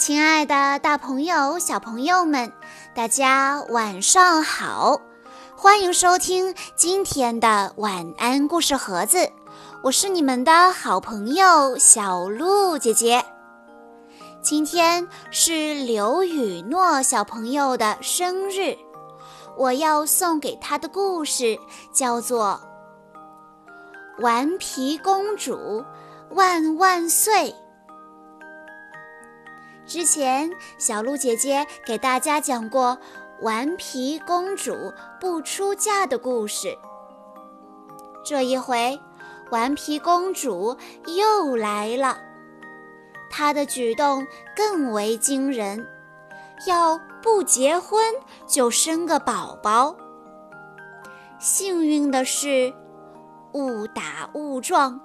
亲爱的，大朋友、小朋友们，大家晚上好！欢迎收听今天的晚安故事盒子，我是你们的好朋友小鹿姐姐。今天是刘雨诺小朋友的生日，我要送给他的故事叫做《顽皮公主万万岁》。之前，小鹿姐姐给大家讲过顽皮公主不出嫁的故事。这一回，顽皮公主又来了，她的举动更为惊人，要不结婚就生个宝宝。幸运的是，误打误撞，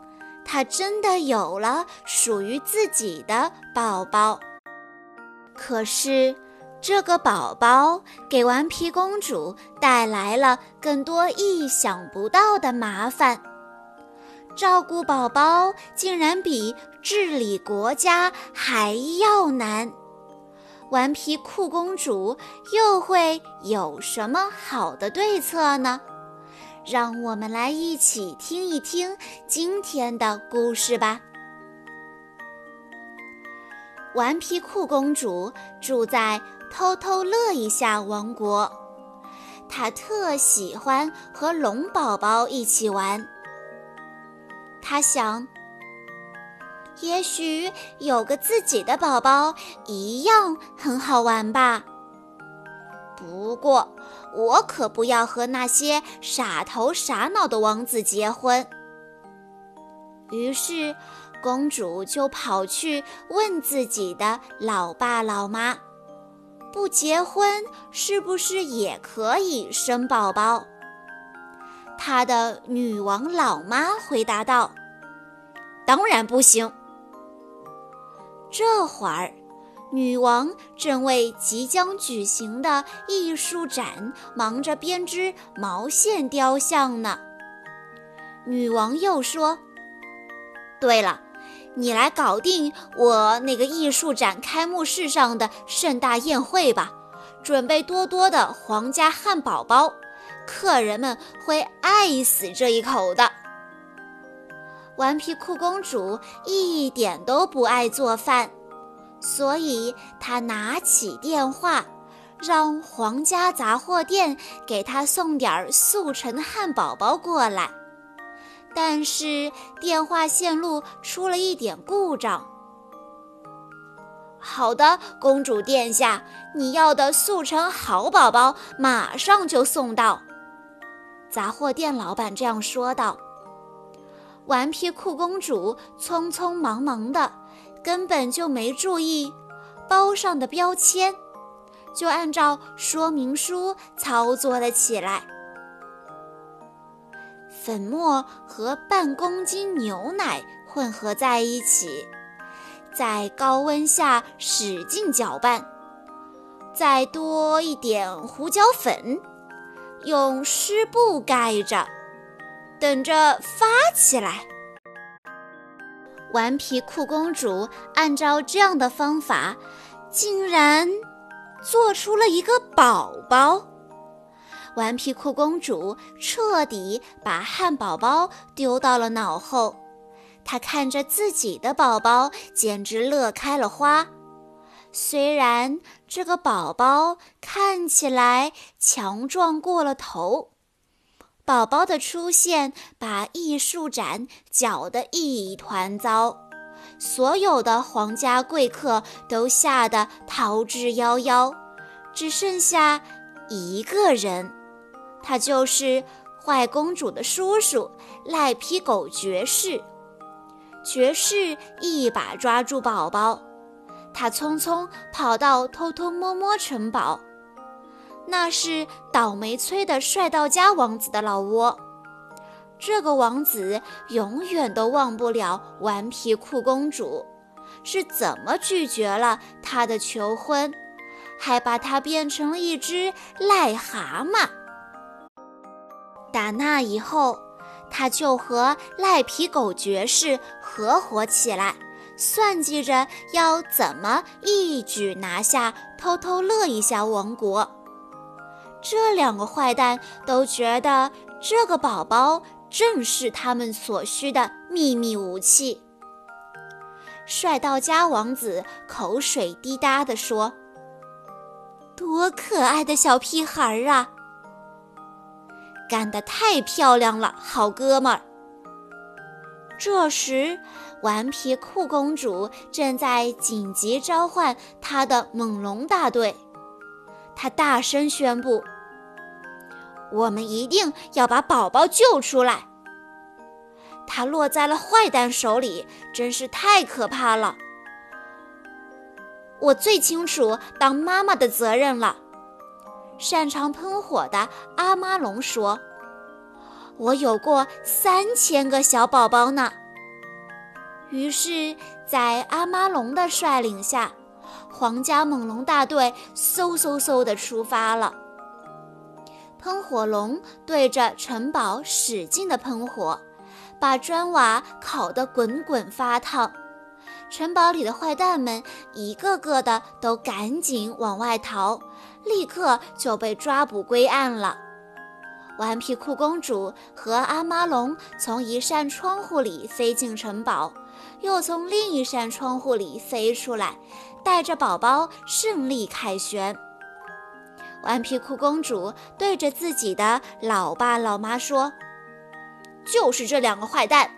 她真的有了属于自己的宝宝。可是，这个宝宝给顽皮公主带来了更多意想不到的麻烦。照顾宝宝竟然比治理国家还要难，顽皮酷公主又会有什么好的对策呢？让我们来一起听一听今天的故事吧。顽皮酷公主住在偷偷乐一下王国，她特喜欢和龙宝宝一起玩。她想，也许有个自己的宝宝一样很好玩吧。不过，我可不要和那些傻头傻脑的王子结婚。于是。公主就跑去问自己的老爸老妈：“不结婚是不是也可以生宝宝？”她的女王老妈回答道：“当然不行。”这会儿，女王正为即将举行的艺术展忙着编织毛线雕像呢。女王又说：“对了。”你来搞定我那个艺术展开幕式上的盛大宴会吧，准备多多的皇家汉堡包，客人们会爱死这一口的。顽皮酷公主一点都不爱做饭，所以她拿起电话，让皇家杂货店给她送点速成汉堡包过来。但是电话线路出了一点故障。好的，公主殿下，你要的速成好宝宝马上就送到。杂货店老板这样说道。顽皮酷公主匆匆忙忙的，根本就没注意包上的标签，就按照说明书操作了起来。粉末和半公斤牛奶混合在一起，在高温下使劲搅拌，再多一点胡椒粉，用湿布盖着，等着发起来。顽皮酷公主按照这样的方法，竟然做出了一个宝宝。顽皮酷公主彻底把汉堡包丢到了脑后，她看着自己的宝宝，简直乐开了花。虽然这个宝宝看起来强壮过了头，宝宝的出现把艺术展搅得一团糟，所有的皇家贵客都吓得逃之夭夭，只剩下一个人。他就是坏公主的叔叔赖皮狗爵士。爵士一把抓住宝宝，他匆匆跑到偷偷摸摸城堡，那是倒霉催的帅到家王子的老窝。这个王子永远都忘不了顽皮酷公主是怎么拒绝了他的求婚，还把他变成了一只癞蛤蟆。打那以后，他就和赖皮狗爵士合伙起来，算计着要怎么一举拿下偷偷乐一下王国。这两个坏蛋都觉得这个宝宝正是他们所需的秘密武器。帅到家王子口水滴答地说：“多可爱的小屁孩啊！干得太漂亮了，好哥们儿。”这时，顽皮酷公主正在紧急召唤她的猛龙大队，她大声宣布。我们一定要把宝宝救出来。他落在了坏蛋手里，真是太可怕了。我最清楚当妈妈的责任了。擅长喷火的阿妈龙说：“我有过三千个小宝宝呢。”于是，在阿妈龙的率领下，皇家猛龙大队嗖嗖嗖地出发了。喷火龙对着城堡使劲地喷火，把砖瓦烤得滚滚发烫。城堡里的坏蛋们一个个的都赶紧往外逃，立刻就被抓捕归案了。顽皮酷公主和阿妈龙从一扇窗户里飞进城堡，又从另一扇窗户里飞出来，带着宝宝顺利凯旋。顽皮酷公主对着自己的老爸老妈说：“就是这两个坏蛋，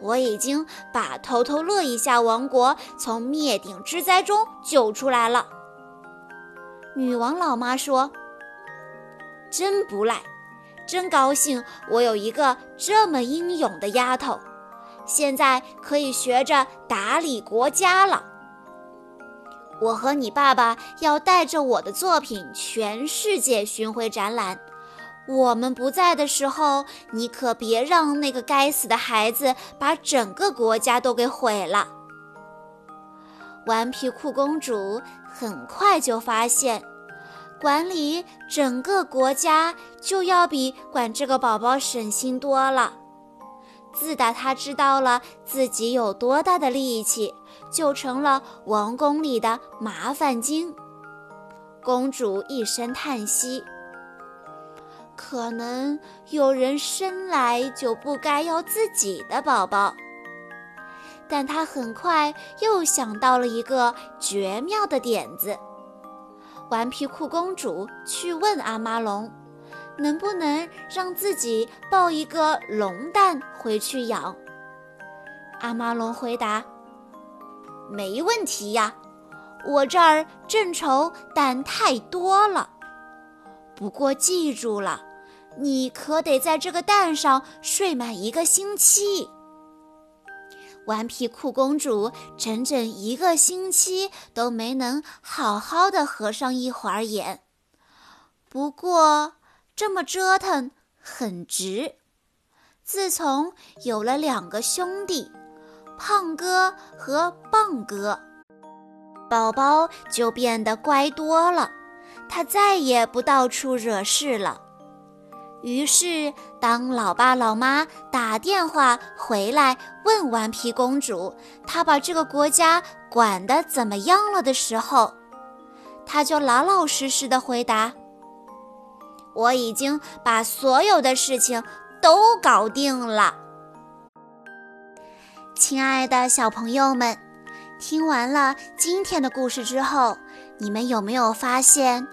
我已经把偷偷乐一下王国从灭顶之灾中救出来了。”女王老妈说：“真不赖，真高兴，我有一个这么英勇的丫头，现在可以学着打理国家了。”我和你爸爸要带着我的作品全世界巡回展览。我们不在的时候，你可别让那个该死的孩子把整个国家都给毁了。顽皮酷公主很快就发现，管理整个国家就要比管这个宝宝省心多了。自打她知道了自己有多大的力气，就成了王宫里的麻烦精。公主一声叹息：“可能有人生来就不该要自己的宝宝。”但他很快又想到了一个绝妙的点子。顽皮酷公主去问阿妈龙。能不能让自己抱一个龙蛋回去养？阿妈龙回答：“没问题呀，我这儿正愁蛋太多了。不过记住了，你可得在这个蛋上睡满一个星期。”顽皮酷公主整整一个星期都没能好好的合上一会儿眼。不过，这么折腾很值。自从有了两个兄弟，胖哥和棒哥，宝宝就变得乖多了。他再也不到处惹事了。于是，当老爸老妈打电话回来问顽皮公主，她把这个国家管得怎么样了的时候，她就老老实实的回答。我已经把所有的事情都搞定了，亲爱的小朋友们，听完了今天的故事之后，你们有没有发现，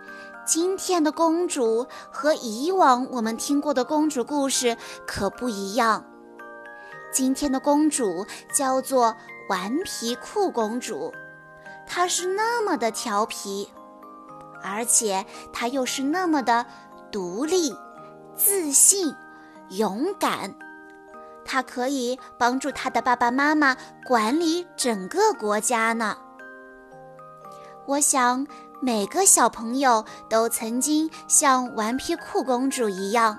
今天的公主和以往我们听过的公主故事可不一样？今天的公主叫做顽皮酷公主，她是那么的调皮，而且她又是那么的。独立、自信、勇敢，她可以帮助她的爸爸妈妈管理整个国家呢。我想每个小朋友都曾经像顽皮酷公主一样，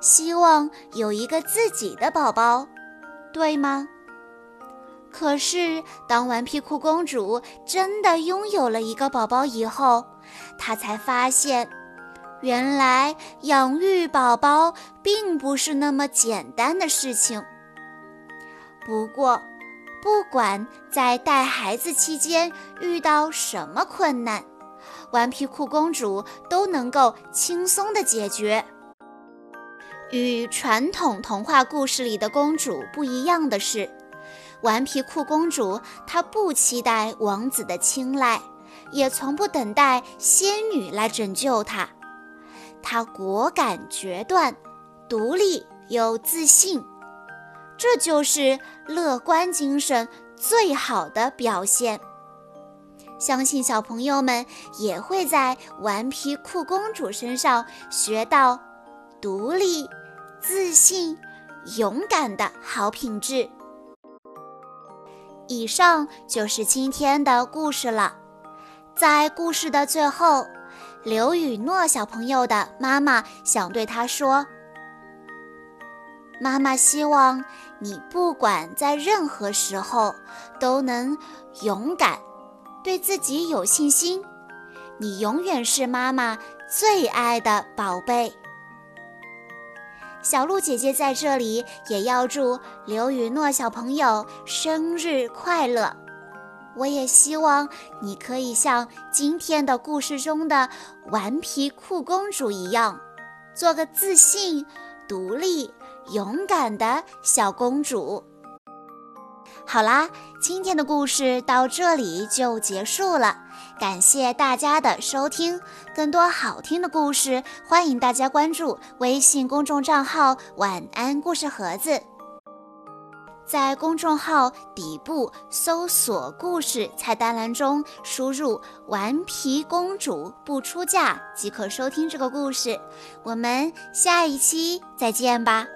希望有一个自己的宝宝，对吗？可是当顽皮酷公主真的拥有了一个宝宝以后，她才发现。原来养育宝宝并不是那么简单的事情。不过，不管在带孩子期间遇到什么困难，顽皮酷公主都能够轻松的解决。与传统童话故事里的公主不一样的是，顽皮酷公主她不期待王子的青睐，也从不等待仙女来拯救她。她果敢决断，独立又自信，这就是乐观精神最好的表现。相信小朋友们也会在顽皮酷公主身上学到独立、自信、勇敢的好品质。以上就是今天的故事了。在故事的最后。刘雨诺小朋友的妈妈想对他说：“妈妈希望你不管在任何时候都能勇敢，对自己有信心。你永远是妈妈最爱的宝贝。”小鹿姐姐在这里也要祝刘雨诺小朋友生日快乐。我也希望你可以像今天的故事中的顽皮酷公主一样，做个自信、独立、勇敢的小公主。好啦，今天的故事到这里就结束了，感谢大家的收听。更多好听的故事，欢迎大家关注微信公众账号“晚安故事盒子”。在公众号底部搜索“故事”菜单栏中输入“顽皮公主不出嫁”即可收听这个故事。我们下一期再见吧。